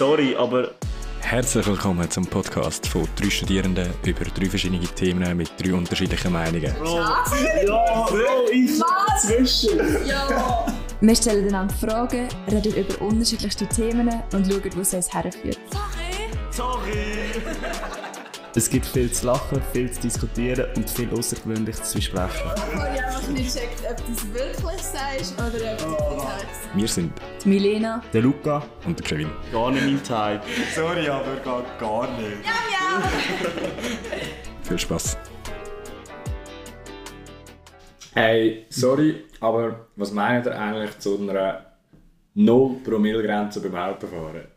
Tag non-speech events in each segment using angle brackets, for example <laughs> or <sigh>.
sorry, aber Herzlich willkommen zum Podcast von drei Studierenden über drei verschiedene Themen mit drei unterschiedlichen Meinungen. ja, Bro, ich Was? zwischen. Ja! Wir stellen einander Fragen, reden über unterschiedlichste Themen und schauen, wo es uns herführt. Es gibt viel zu lachen, viel zu diskutieren und viel Außergewöhnliches zu besprechen. Ich habe einfach nicht gecheckt, ob du es wirklich sagst oder ob du es sagst. Wir sind Die Milena, Der Luca, und der Kevin. Gar nicht mein Type. Sorry, aber gar, gar nicht. <laughs> Viel Spaß. Hey, sorry, aber was meint ihr eigentlich zu einer 0 Promille Grenze beim Autofahren?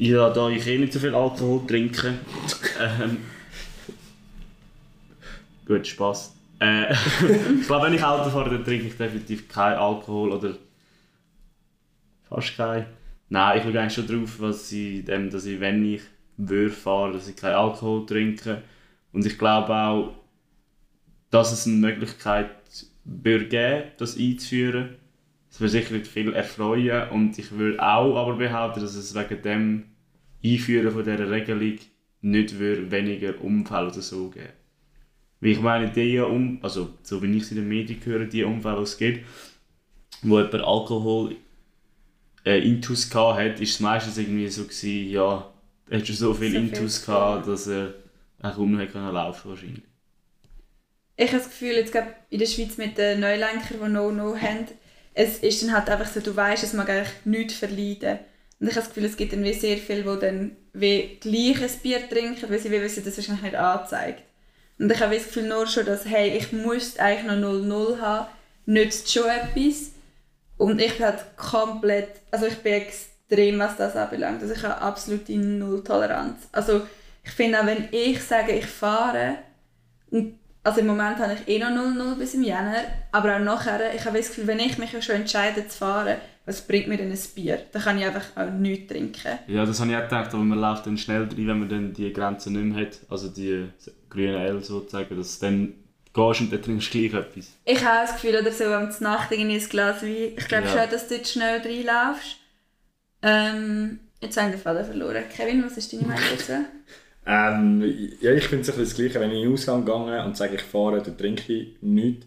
Ja, da ich eh nicht so viel Alkohol trinke. <laughs> ähm, gut, Spaß. Äh, <laughs> ich glaube, wenn ich Auto fahre, dann trinke ich definitiv keinen Alkohol oder fast keinen. Nein, ich schaue eigentlich schon drauf, was ich, dem, dass ich, wenn ich würde fahren, dass ich keinen Alkohol trinke. Und ich glaube auch, dass es eine Möglichkeit würde geben, das einzuführen. Das würde sicher viel erfreuen und ich würde auch aber behaupten, dass es wegen dem Einführen von dieser Regelung nicht weniger Unfälle oder so geben. Weil ich meine, die um, also so wie ich es in den Medien höre, die Unfälle, die es gibt, wo jemand Alkohol äh, Intus gehabt hat, ist es meistens irgendwie so gewesen, ja, er hat schon so viel So viel Intus gehabt, dass er auch kaum noch können laufen wahrscheinlich. Ich habe das Gefühl, jetzt gerade in der Schweiz mit den Neulenkern, die No-No haben, es ist dann halt einfach so, du weißt, es mag eigentlich nichts verleiden. Und ich habe das Gefühl, es gibt dann wie sehr viele, die dann wie gleich ein Bier trinken, weil sie wie wissen, das wahrscheinlich nicht anzeigt. Und ich habe das Gefühl nur schon, dass, hey, ich muss eigentlich noch 0-0 haben, nützt schon etwas. Und ich bin halt komplett, also ich bin extrem, was das anbelangt. Also ich habe absolute Null-Toleranz. Also ich finde auch, wenn ich sage, ich fahre, also im Moment habe ich eh noch 0-0 bis im Jänner, aber auch nachher, ich habe das Gefühl, wenn ich mich schon entscheide zu fahren, was bringt mir denn ein Bier? Dann kann ich einfach auch nichts trinken. Ja, das habe ich auch gedacht, aber man läuft dann schnell rein, wenn man dann die Grenze nicht mehr hat, also die grüne L sozusagen, dass du dann gehst und dann trinkst du gleich etwas. Ich habe auch das Gefühl, oder so am Nacht irgendwie ein Glas Wein. Ich glaube Ja. schon, dass du dort schnell reinlaufst. Ähm, jetzt habe ich den Faden verloren. Kevin, was ist deine Meinung dazu? <laughs> Ähm, ja, ich finde es ein bisschen das Gleiche, wenn ich in den Ausgang gehe und sage, ich fahre, dann trinke ich nichts.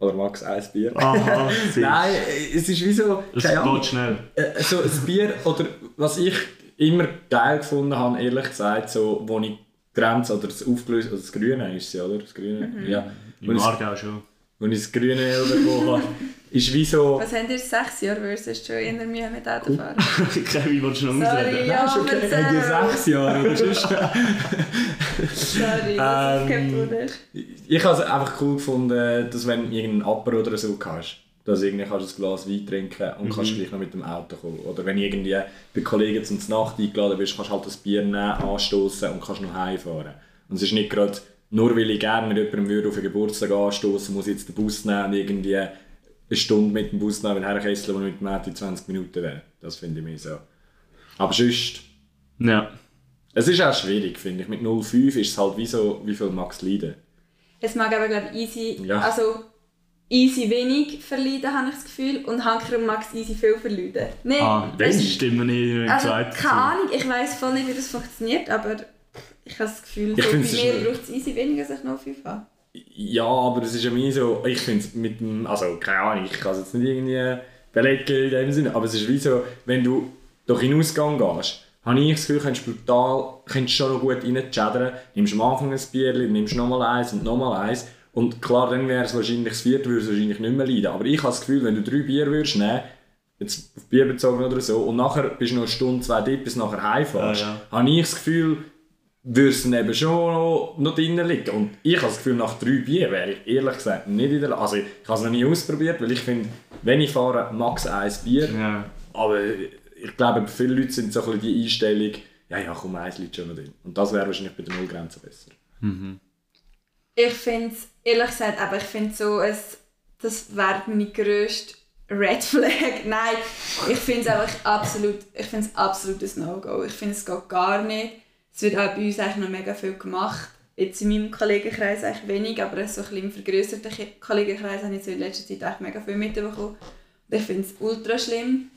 Oder max ein Bier. Aha, <laughs> Nein, es ist wie so, Ahnung, geht schnell. äh, so ein Bier, oder was ich immer geil gefunden habe, ehrlich gesagt, so, wo ich die Grenze, oder das aufgelöst, also das Grüne ist es, oder? Das Grüne, ja. Wo Im ich, Aargau schon. wo ich das Grüne bekommen habe, <laughs> ist wie so... Was habt ihr? Sechs Jahre versus schon in der Mühe mit Autofahren? Kevin, willst du noch Sorry, ausreden? ja, du okay, erzähl. haben die sechs Jahre oder sonst? <laughs> <laughs> Sorry, das ist Ähm, Bruder. Ich habe es einfach cool gefunden, dass wenn du irgendeinen Apero oder so hast, dass irgendwie kannst du ein Glas Wein trinken und kannst gleich noch mit dem Auto kommen. Oder wenn irgendwie bei Kollegen zum Nacht eingeladen bist, kannst du halt das Bier nehmen, anstoßen und kannst noch heimfahren. Und es ist nicht gerade, nur weil ich gerne mit jemandem auf einen Geburtstag anstoßen, muss ich jetzt den Bus nehmen und irgendwie eine Stunde mit dem Bus nehmen, wenn Herkessel, wo mit dem in 20 Minuten wäre. Das finde ich mir so. Aber sonst, Ja. es ist auch schwierig, finde ich. Mit 0,5 ist es halt wie so, wie viel Max leiden. Es mag aber, glaube ich, easy, Ja. also easy wenig verleiden, habe ich das Gefühl. Und Hanker mag es easy viel verleiden. Nein, Ah, das weißt du, stimmt mir nicht im Also, keine Ahnung, ich weiß voll nicht, wie das funktioniert, aber ich habe das Gefühl, Ich so bei es ist mir braucht es easy weniger, als ich noch 5 habe. Ja, aber es ist ja mir so, ich finde es mit dem, also keine Ahnung, ich kann es jetzt nicht irgendwie belegen in dem Sinne, aber es ist wie so, wenn du durch den Ausgang gehst, habe ich das Gefühl, kannst du brutal, kannst schon noch gut reinchattern, nimmst am Anfang ein Bierchen, nimmst nochmal eins und nochmal eins und klar, dann wäre es wahrscheinlich das vierte, würde es wahrscheinlich nicht mehr leiden, aber ich habe das Gefühl, wenn du drei Bier würdest nehmen, jetzt auf Bier bezogen oder so, und nachher bist du noch eine Stunde, zwei dort, bis nachher heimfährst, Ja, habe ich das Gefühl, würde es dann eben schon noch, noch drinnen liegen. Und ich habe das Gefühl, nach drei Bier wäre ich ehrlich gesagt nicht in der Lage. Also ich habe es noch nie ausprobiert, weil ich finde, wenn ich fahre, max ein Bier. Ja. Aber ich glaube, bei vielen Leuten sind so ein bisschen die Einstellung, ja, ja, komm, eins liegt schon noch drin. Und das wäre wahrscheinlich bei der Nullgrenze besser. Ich finde es, ehrlich gesagt, aber ich finde so, es, das wäre meine grösste Red Flag. <laughs> Nein, ich finde es einfach absolut, ich finde es absolut ein No-Go. Ich finde es geht gar nicht. Es wird auch bei uns eigentlich noch mega viel gemacht. Jetzt in meinem Kollegenkreis eigentlich wenig, aber so ein bisschen im vergrösserten Kollegenkreis habe ich so in letzter Zeit echt mega viel mitbekommen. Und ich finde es ultra schlimm.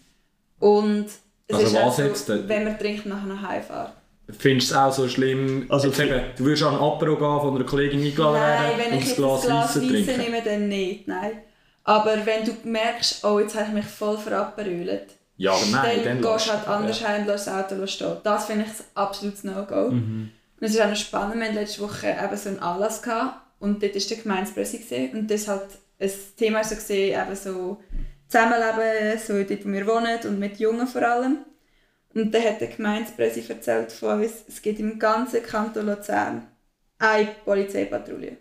Und es Also ist auch was so, wenn man trinkt, nachher nach Hause fahren. Findest du es auch so schlimm? Also jetzt eben, du würdest an ein Apero gehen, von einer Kollegin eingeladen Nein, werden wenn und ich jetzt Glas ein Glas Weisse nehme, dann nicht, nein. Aber wenn du merkst, oh, jetzt habe ich mich voll verabbrüht, Ja, nein, dann, dann gehst du halt anders ja. und lässt das Auto stehen. Das finde ich ein absolutes No-Go. Mhm. Und es ist auch noch spannend, wir hatten letzte Woche eben so einen Anlass gehabt, und dort war der Gemeinspresse gewesen. und das halt ein Thema so gesehen, eben so Zusammenleben, so dort wo wir wohnen und mit Jungen vor allem. Und dann hat der Gemeinspresse erzählt von uns, es gibt im ganzen Kanton Luzern eine Polizeipatrouille.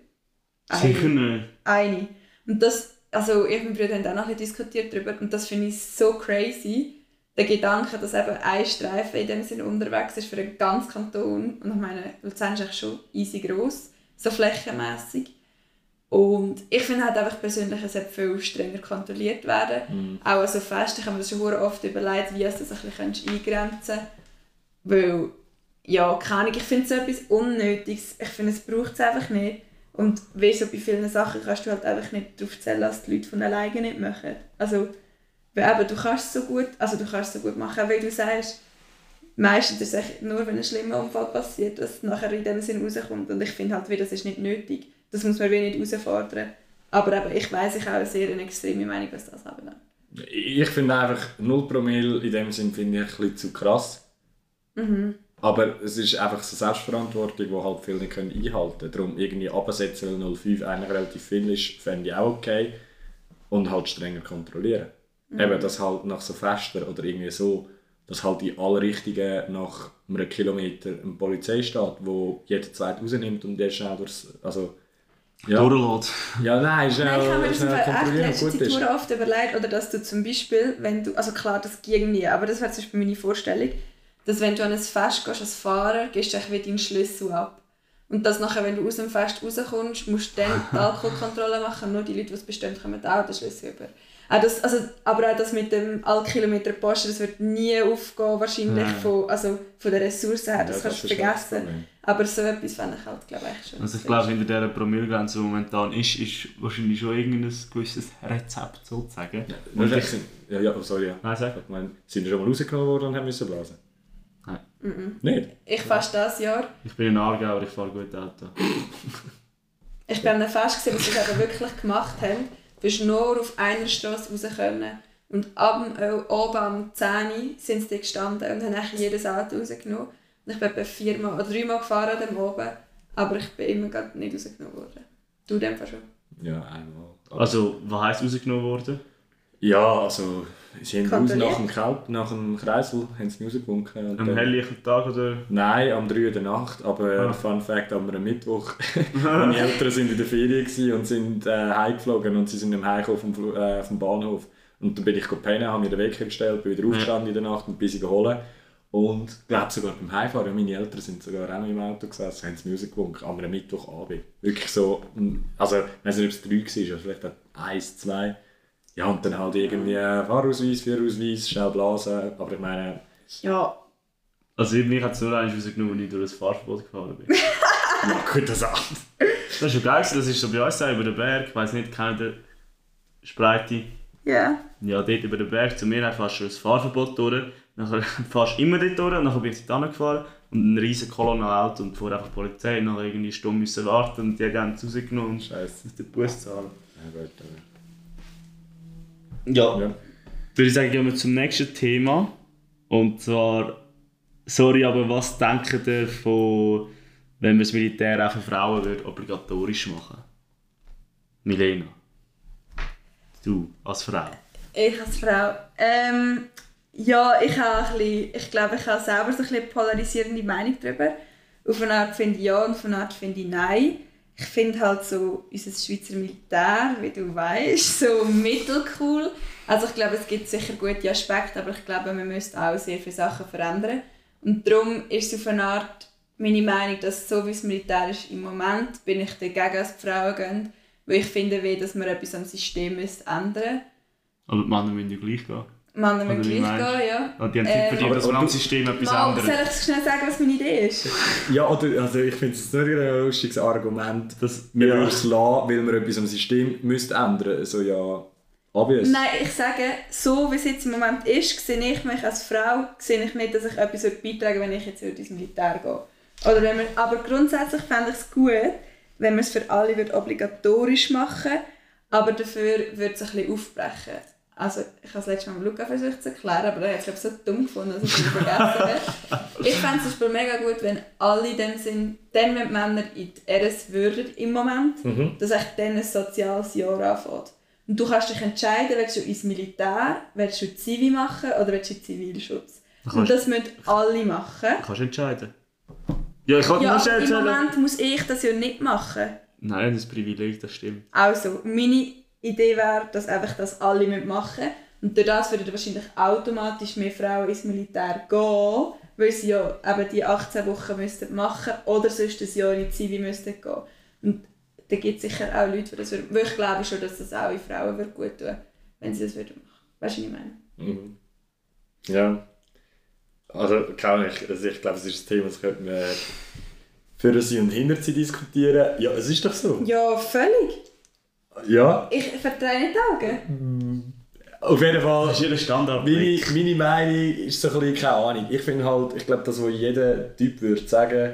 Sicher nicht. Eine. Und das, also ich und mein Bruder haben auch noch ein bisschen diskutiert darüber und das finde ich so crazy, der Gedanke, dass eben ein Streifen in dem Sinne unterwegs ist für einen ganzen Kanton und ich meine, Luzern ist eigentlich schon easy gross, so flächenmässig. Und ich finde halt einfach persönlich, es sollte viel strenger kontrolliert werden. Auch an so Festen, ich habe mir das schon oft überlegt, wie es das ein bisschen eingrenzen kannst. Weil, ja, keine Ahnung, ich finde es so etwas Unnötiges. Ich finde, es braucht es einfach nicht. Und wie so bei vielen Sachen kannst du halt einfach nicht darauf zählen, dass die Leute von alleine nicht machen. Also, weil eben, du kannst es so gut, also du kannst es so gut machen, weil du sagst, meistens ist es nur, wenn ein schlimmer Unfall passiert, dass es nachher in dem Sinn rauskommt. Und ich finde halt, wie, das ist nicht nötig. Das muss man wie nicht herausfordern. Aber eben, ich weiss, ich habe eine sehr eine extreme Meinung, was das anbelangt. Ich finde einfach 0 Promille in dem Sinn finde ich ein bisschen zu krass. Mhm. Aber es ist einfach so Selbstverantwortung, die halt viele nicht können einhalten können. Darum irgendwie absetzen, weil 05 eigentlich relativ viel ist, fände ich auch okay. Und halt strenger kontrollieren. Eben, dass halt nach so Festen oder irgendwie so, dass halt in alle Richtungen nach einem Kilometer eine Polizei steht, wo jeder Zweite rausnimmt und der schnell durchs... Also, ja. Durchlässt. ja, nein, schnell, Nein, ich habe mir das echt letzte gut Zeit ist. oft überlegt, oder dass du zum Beispiel, wenn du, also klar, das ging nie, aber das wäre zum Beispiel meine Vorstellung, dass wenn du an ein Fest gehst als Fahrer, gehst du wie deinen Schlüssel ab. Und dass nachher, wenn du aus dem Fest rauskommst, musst du dann die <laughs> Alkoholkontrolle machen, nur die Leute, die es bestimmt, kommen auch den Schlüssel über. Auch das, also, aber auch das mit dem Allkilometer Posten, das wird nie aufgehen, wahrscheinlich Nein. von, also von der Ressource her, das Ja, kannst du vergessen. Aber so etwas fände ich halt, glaube ich, schon. Also ich glaube, hinter dieser Promillegrenze, die momentan ist, ist wahrscheinlich schon irgendein gewisses Rezept sozusagen. Und ich, ja, ja, oh, sorry, ja. Nein, sag. Ich meine, sind schon mal rausgenommen worden und haben müssen blasen? Nein. Nicht? Ich fast das Jahr. ich bin ein Aargauer, ich fahre gut Auto. Ich war an einem Fest, gewesen, was sie das eben wirklich gemacht haben. Du bist nur auf einer Straße raus können. Und ab dem, äh, oben am 10 Uhr sind sie gestanden und haben eigentlich jedes Auto rausgenommen. Und ich bin etwa viermal oder dreimal gefahren an dem oben, aber ich bin immer grad nicht rausgenommen worden. Du dem schon. Ja, einmal. Also, was heisst rausgenommen worden? Ja, also, sie haben raus nach dem, Kelp, nach dem Kreisel haben sie rausgewunken. Am dann- helllichten Tag oder? Nein, am 3 Uhr der Nacht, aber Ah. Fun Fact, am Mittwoch, <laughs> <laughs> meine Eltern sind in der Ferien gewesen und sind äh, heimgeflogen und sie sind im Heimkommen vom, äh, vom Bahnhof. Und dann bin ich pennen, habe mir den Wecker gestellt, bin wieder aufgestanden in der Nacht und bin sie geholt. Und ich glaube sogar beim Heimfahren, meine Eltern sind sogar auch noch im Auto gesessen, haben sie Musik gewunken, am Mittwochabend. Wirklich so, also ich weiß nicht, ob es drei war, also vielleicht auch eins, zwei. Ja, und dann halt irgendwie äh, Fahrausweis, Führerausweis, schnell blasen, aber ich meine, Ja, Also mich hat es nur einmal rausgenommen, als ich durch das Fahrverbot gefahren bin. <laughs> ja gut, das auch. Das war schon geil, das ist so bei uns über den Berg, ich weiss nicht, kennt ihr Spreite? ja. Ja, dort über den Berg zu mir einfach fast schon das Fahrverbot durch. Nachher <laughs> fast immer dort durch und dann bin ich dort gefahren und ein riesen Kolonne Auto und vor einfach die Polizei und nachher irgendwie eine Stunde müssen warten und die haben es rausgenommen und Scheiße. den Bus zahlen. Ja, gut, aber- Ja. Ja. Würde ich sagen, gehen wir zum nächsten Thema. Und zwar, sorry, aber was denkt ihr von, wenn wir das Militär auch für Frauen würde, obligatorisch machen? Milena. Du, als Frau. Ich als Frau. Ähm, ja, ich habe ein bisschen, ich glaube, ich habe selber so ein bisschen polarisierende Meinung darüber. Auf eine Art finde ich ja und auf eine Art finde ich nein. Ich finde halt so unser Schweizer Militär, wie du weißt, so mittelcool. Also ich glaube, es gibt sicher gute Aspekte, aber ich glaube, man müsste auch sehr viele Sachen verändern. Und darum ist es auf eine Art meine Meinung, dass so wie das Militär ist im Moment, bin ich dagegen, dass die Frauen gehen. Weil ich finde, dass man etwas am System müsste ändern Aber die Männer müssen ja gleich gehen. Männer müssen gleich gehen, ja. Und die haben Ähm, verdient, aber- dass wir aber am du- System etwas Mal, ändern. soll ich schnell sagen, was meine Idee ist? <laughs> Ja, oder, also ich finde es nicht ein lustiges Argument, Das, wir ja. es lassen, weil wir etwas am System müsste ändern müsste. Also ja, Obvious. Nein, ich sage, so wie es jetzt im Moment ist, sehe ich mich als Frau, sehe ich nicht, dass ich etwas beitragen würde, wenn ich jetzt würde ins Militär gehe. Oder wenn man, aber grundsätzlich fände ich es gut, wenn man es für alle würde obligatorisch machen aber dafür würde es ein bisschen aufbrechen. Also, ich habe das letzte Mal mit Luca versucht zu erklären, aber er hat es so dumm gefunden, dass <laughs> ich es vergessen habe. Ich fände es mega gut, wenn alle in dem Sinn, dann wenn die Männer in die RS würden im Moment, Mhm. dass echt dann ein soziales Jahr anfängt. Und du kannst dich entscheiden, willst du ins Militär, willst du Zivi machen oder willst du Zivilschutz. Und das müssen alle machen. Kannst du entscheiden. Ja, ich kann Ja, nur aber im. Moment muss ich das ja nicht machen. Nein, das ist Privileg, das stimmt. Also, meine Idee wäre, dass einfach das alle machen müssen. Und durch das würden wahrscheinlich automatisch mehr Frauen ins Militär gehen, weil sie ja eben die 18 Wochen müssten machen oder sonst ein Jahr in die Zivi müssten gehen. Und da gibt es sicher auch Leute, die das würden. Weil ich glaube schon, dass das auch in Frauen würde gut tun wenn sie das würden machen. Weißt du, was ich meine? Mhm. Ja. Also, Ahnung, ich, also ich glaube, es ist ein Thema, das könnte man für sie und hinter sie diskutieren. Ja, es ist doch so. Ja, völlig. Ja, Ich vertraue nicht die Augen. auf jeden Fall. Das ist ihr Standard. Meine, meine Meinung ist so ein bisschen, keine Ahnung. Ich finde halt, ich glaube, das, was jeder Typ würde sagen,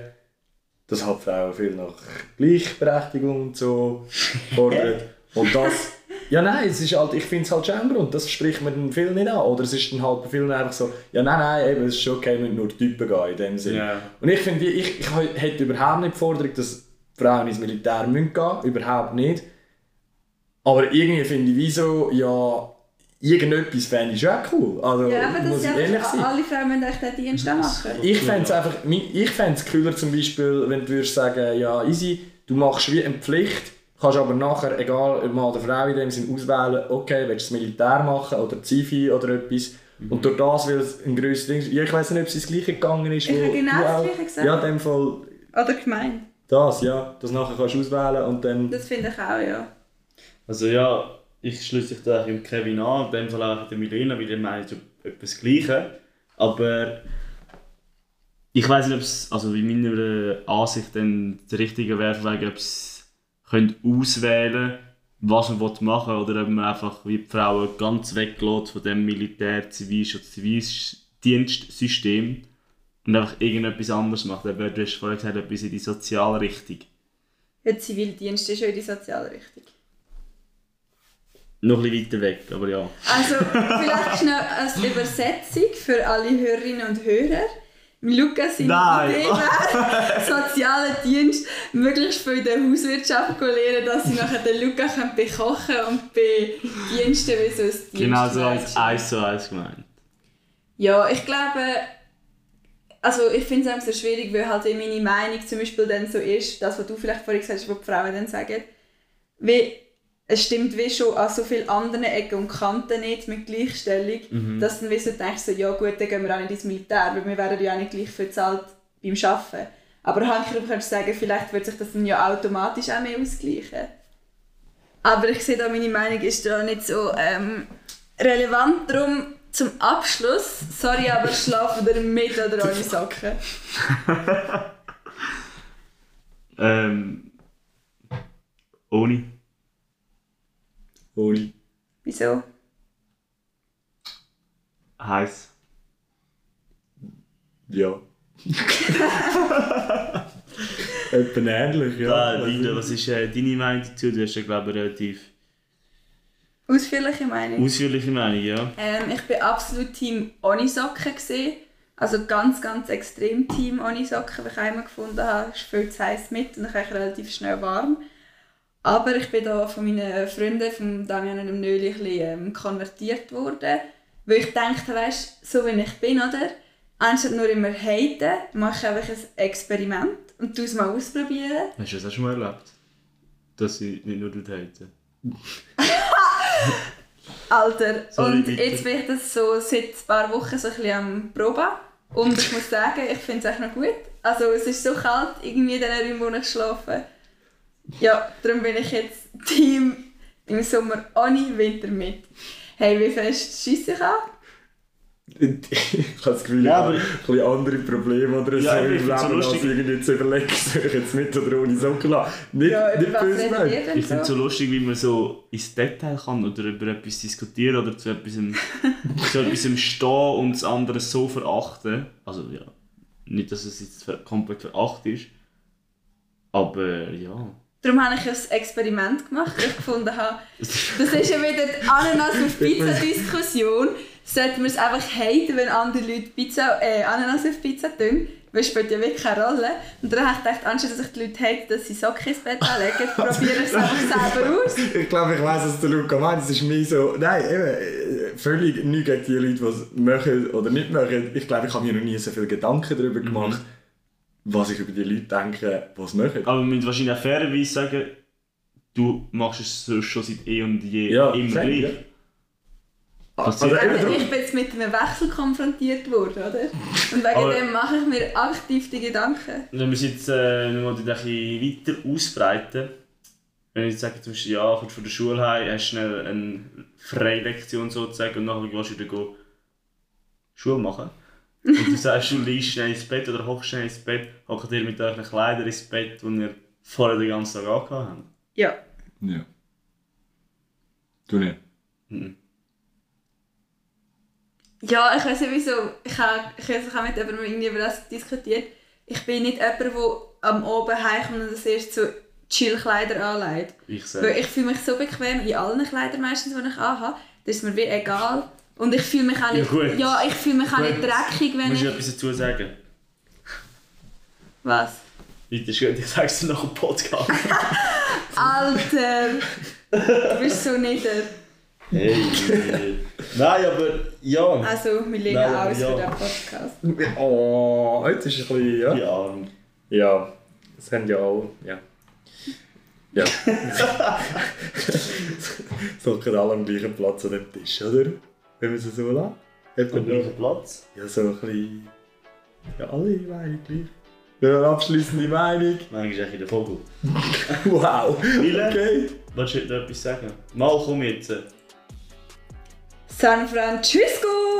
dass halt Frauen viel nach Gleichberechtigung und so fordern. <laughs> und das, ja nein, es ist halt, ich finde es halt schon ein Grund, das spricht man dann viel nicht an. Oder es ist dann halt bei vielen einfach so, ja nein, nein, eben, es ist schon okay, wenn nur Typen gehen, in dem Sinne. Ja. Und ich finde, ich, ich hätte überhaupt nicht die Forderung, dass Frauen ins Militär müssen gehen, überhaupt nicht. Aber irgendwie finde ich, wieso, ja, irgendetwas fände ich schon cool. Also, Ja, aber das muss ist ich ehrlich einfach, sein. alle Frauen müssen echt den Dienst machen. Ich fände es einfach, ich fände es cooler zum Beispiel, wenn du würdest sagen, ja easy, du machst wie eine Pflicht, kannst aber nachher, egal ob Mann oder Frau in dem Sinn auswählen, okay, willst du das Militär machen oder Zivi oder etwas. Und durch das, weil es ein grösseres Ding ist, ich weiß nicht, ob es das gleiche gegangen ist, Ich habe genau das Gleiche gesagt. Ja, in dem Fall Oder gemeint. das, ja, das nachher kannst du auswählen und dann... Das finde ich auch, ja. Also ja, ich schließe mich da im Kevin an, in dem Fall auch der Milena, weil meine so etwas Gleiche. Aber ich weiß nicht, ob es, also in meiner Ansicht dann das Richtige wäre, ob können auswählen was man machen will, oder ob man einfach wie die Frauen ganz weglässt von dem Militär-, Zivilschutz-, Zivildienstsystem und einfach irgendetwas anderes macht. Du hast vorhin gesagt, etwas in die Sozialrichtung. Ja, Zivildienst ist ja in die Sozialrichtung. Noch ein bisschen weiter weg, aber ja. Also, vielleicht schnell als Übersetzung für alle Hörerinnen und Hörer. Lukas seine Nein. Idee wäre, sozialen Dienst möglichst viel in der Hauswirtschaft zu lernen, dass sie nachher den Luca können bekochen und bei Diensten wie so ein Dienst Genau so als eins zu eins gemeint. Ja, ich glaube, also ich finde es einfach so schwierig, weil halt in meine Meinung zum Beispiel dann so ist, das, was du vielleicht vorhin gesagt hast, was die Frauen dann sagen, wie, es stimmt wie schon an so vielen anderen Ecken und Kanten nicht mit Gleichstellung, dass dann wie so denkst, so, ja gut, dann gehen wir auch nicht ins Militär, weil wir werden ja auch nicht gleich viel bezahlt beim Arbeiten. Aber handgreiflich könntest du sagen, vielleicht wird sich das dann ja automatisch auch mehr ausgleichen. Aber ich sehe da, meine Meinung ist da nicht so ähm, relevant. Darum zum Abschluss, sorry, aber schlafen ihr mit oder ohne <laughs> Socken? Ähm. Ohne. Ohne. Wieso? Heiß. Ja. <laughs> Etwa ähnlich, ja. Ja, Linda, was ist äh, deine Meinung dazu? Du hast ja, glaube ich, relativ Ausführliche Meinung. ausführliche Meinung, ja. Ähm, ich bin absolut Team ohne Socken. Gewesen. Also ganz, ganz extrem Team ohne Socken, weil ich einmal gefunden habe, es ist viel zu heiß mit und dann ich relativ schnell warm. Aber ich bin da von meinen Freunden, von Damian und dem Nöli, ein bisschen ähm, konvertiert worden. Weil ich dachte, weißt so wie ich bin, oder? Anstatt nur immer haten, mache ich einfach ein Experiment und tu es mal ausprobieren. Hast du das auch schon mal erlebt? Dass sie nicht nur dort haten? <laughs> Alter, Sorry, und bitte. jetzt bin ich das so seit ein paar Wochen so ein bisschen am Proben. Und ich muss sagen, ich finde es echt noch gut. Also es ist so kalt irgendwie in den Räumen, wo ich schlafe. Ja, darum bin ich jetzt Team im Sommer ohne Winter mit. Hey, wie fest schießt ich an? ich habe das Gefühl, Ja, ich aber- habe ein bisschen andere Probleme oder so Ja, im ich Leben, so als lustig. irgendwie zu überlegen, <laughs> soll ich jetzt mit oder ohne Socken lassen. Nicht, Ja, nicht böse Ich finde es so? lustig, wie man so ins Detail kann oder über etwas diskutieren oder zu etwas, <laughs> zu etwas stehen und das andere so verachten. Also ja, nicht, dass es jetzt komplett veracht ist, aber ja. Darum habe ich ein Experiment gemacht, weil ich gefunden habe, das ist ja wieder die Ananas auf <laughs> Pizza Diskussion. Sollte man es einfach haten, wenn andere Leute Pizza, äh, Ananas auf Pizza tun? Weil es spielt ja wirklich keine Rolle. Und dann habe ich gedacht, anstatt dass ich die Leute hate, dass sie Socken ins Bett anlegen, <laughs> probiere ich es einfach selber aus. Ich glaube, ich weiss, was der Luca meint. Es ist mir so, nein, eben, äh, völlig nichts gegen die Leute, die es machen oder nicht machen. Ich glaube, ich habe mir noch nie so viele Gedanken darüber gemacht, was ich über die Leute denke, die es machen. Aber man muss wahrscheinlich auch fairerweise sagen, du machst es sonst schon seit eh und je Ja, immer same, gleich. ja. Also Also ich bin jetzt mit einem Wechsel konfrontiert worden, oder? Und wegen Aber- dem mache ich mir aktiv die Gedanken. Wenn wir es jetzt äh, noch mal ein bisschen weiter ausbreiten, wenn ich jetzt sage, zum Beispiel, ja, kommst von der Schule heim, hast schnell eine Freilektion sozusagen und nachher gehst du wieder go Schule machen. Und du sagst, du liegst schnell ins Bett oder hockst schnell ins Bett, hockt ihr mit euren Kleidern ins Bett, die ihr vorher den ganzen Tag angehabt habt. Ja. Ja. Du nicht. Mhm. Ja, ich weiß nicht wieso. Ich habe, ich weiß, ich habe mit jemandem irgendwie über das diskutiert. Ich bin nicht jemand, der am Abend heimkommt und das erst so Chillkleider anlegt. Ich Weil sage, ich fühle mich so bequem in allen Kleidern meistens, die ich anhabe. Das ist mir wie egal. Und ich fühle mich auch nicht, Ja, gut. ja, ich fühle mich auch nicht dreckig, wenn musst du ich... etwas dazu sagen? Was? Weiter ist gut, ich sage es nach dem Podcast. <laughs> Alter! du bist so nieder. hey! Nein, aber ja. Also, wir legen Nein, aus ja. für den Podcast. Oh, jetzt ist ein bisschen, ja. Ja, Ja, das haben ja alle, ja. Ja. <laughs> <laughs> so können alle am gleichen Platz an dem Tisch, oder? Wenn wir es so lassen. Man am gleichen Platz. ja, so ein bisschen... Ja, alle Meinung gleich. Ja, eine abschließende Meinung. Manchmal ist ein der Vogel. <laughs> Wow. Wille? Okay. Willst du noch etwas sagen? Mal komm jetzt. San Francisco!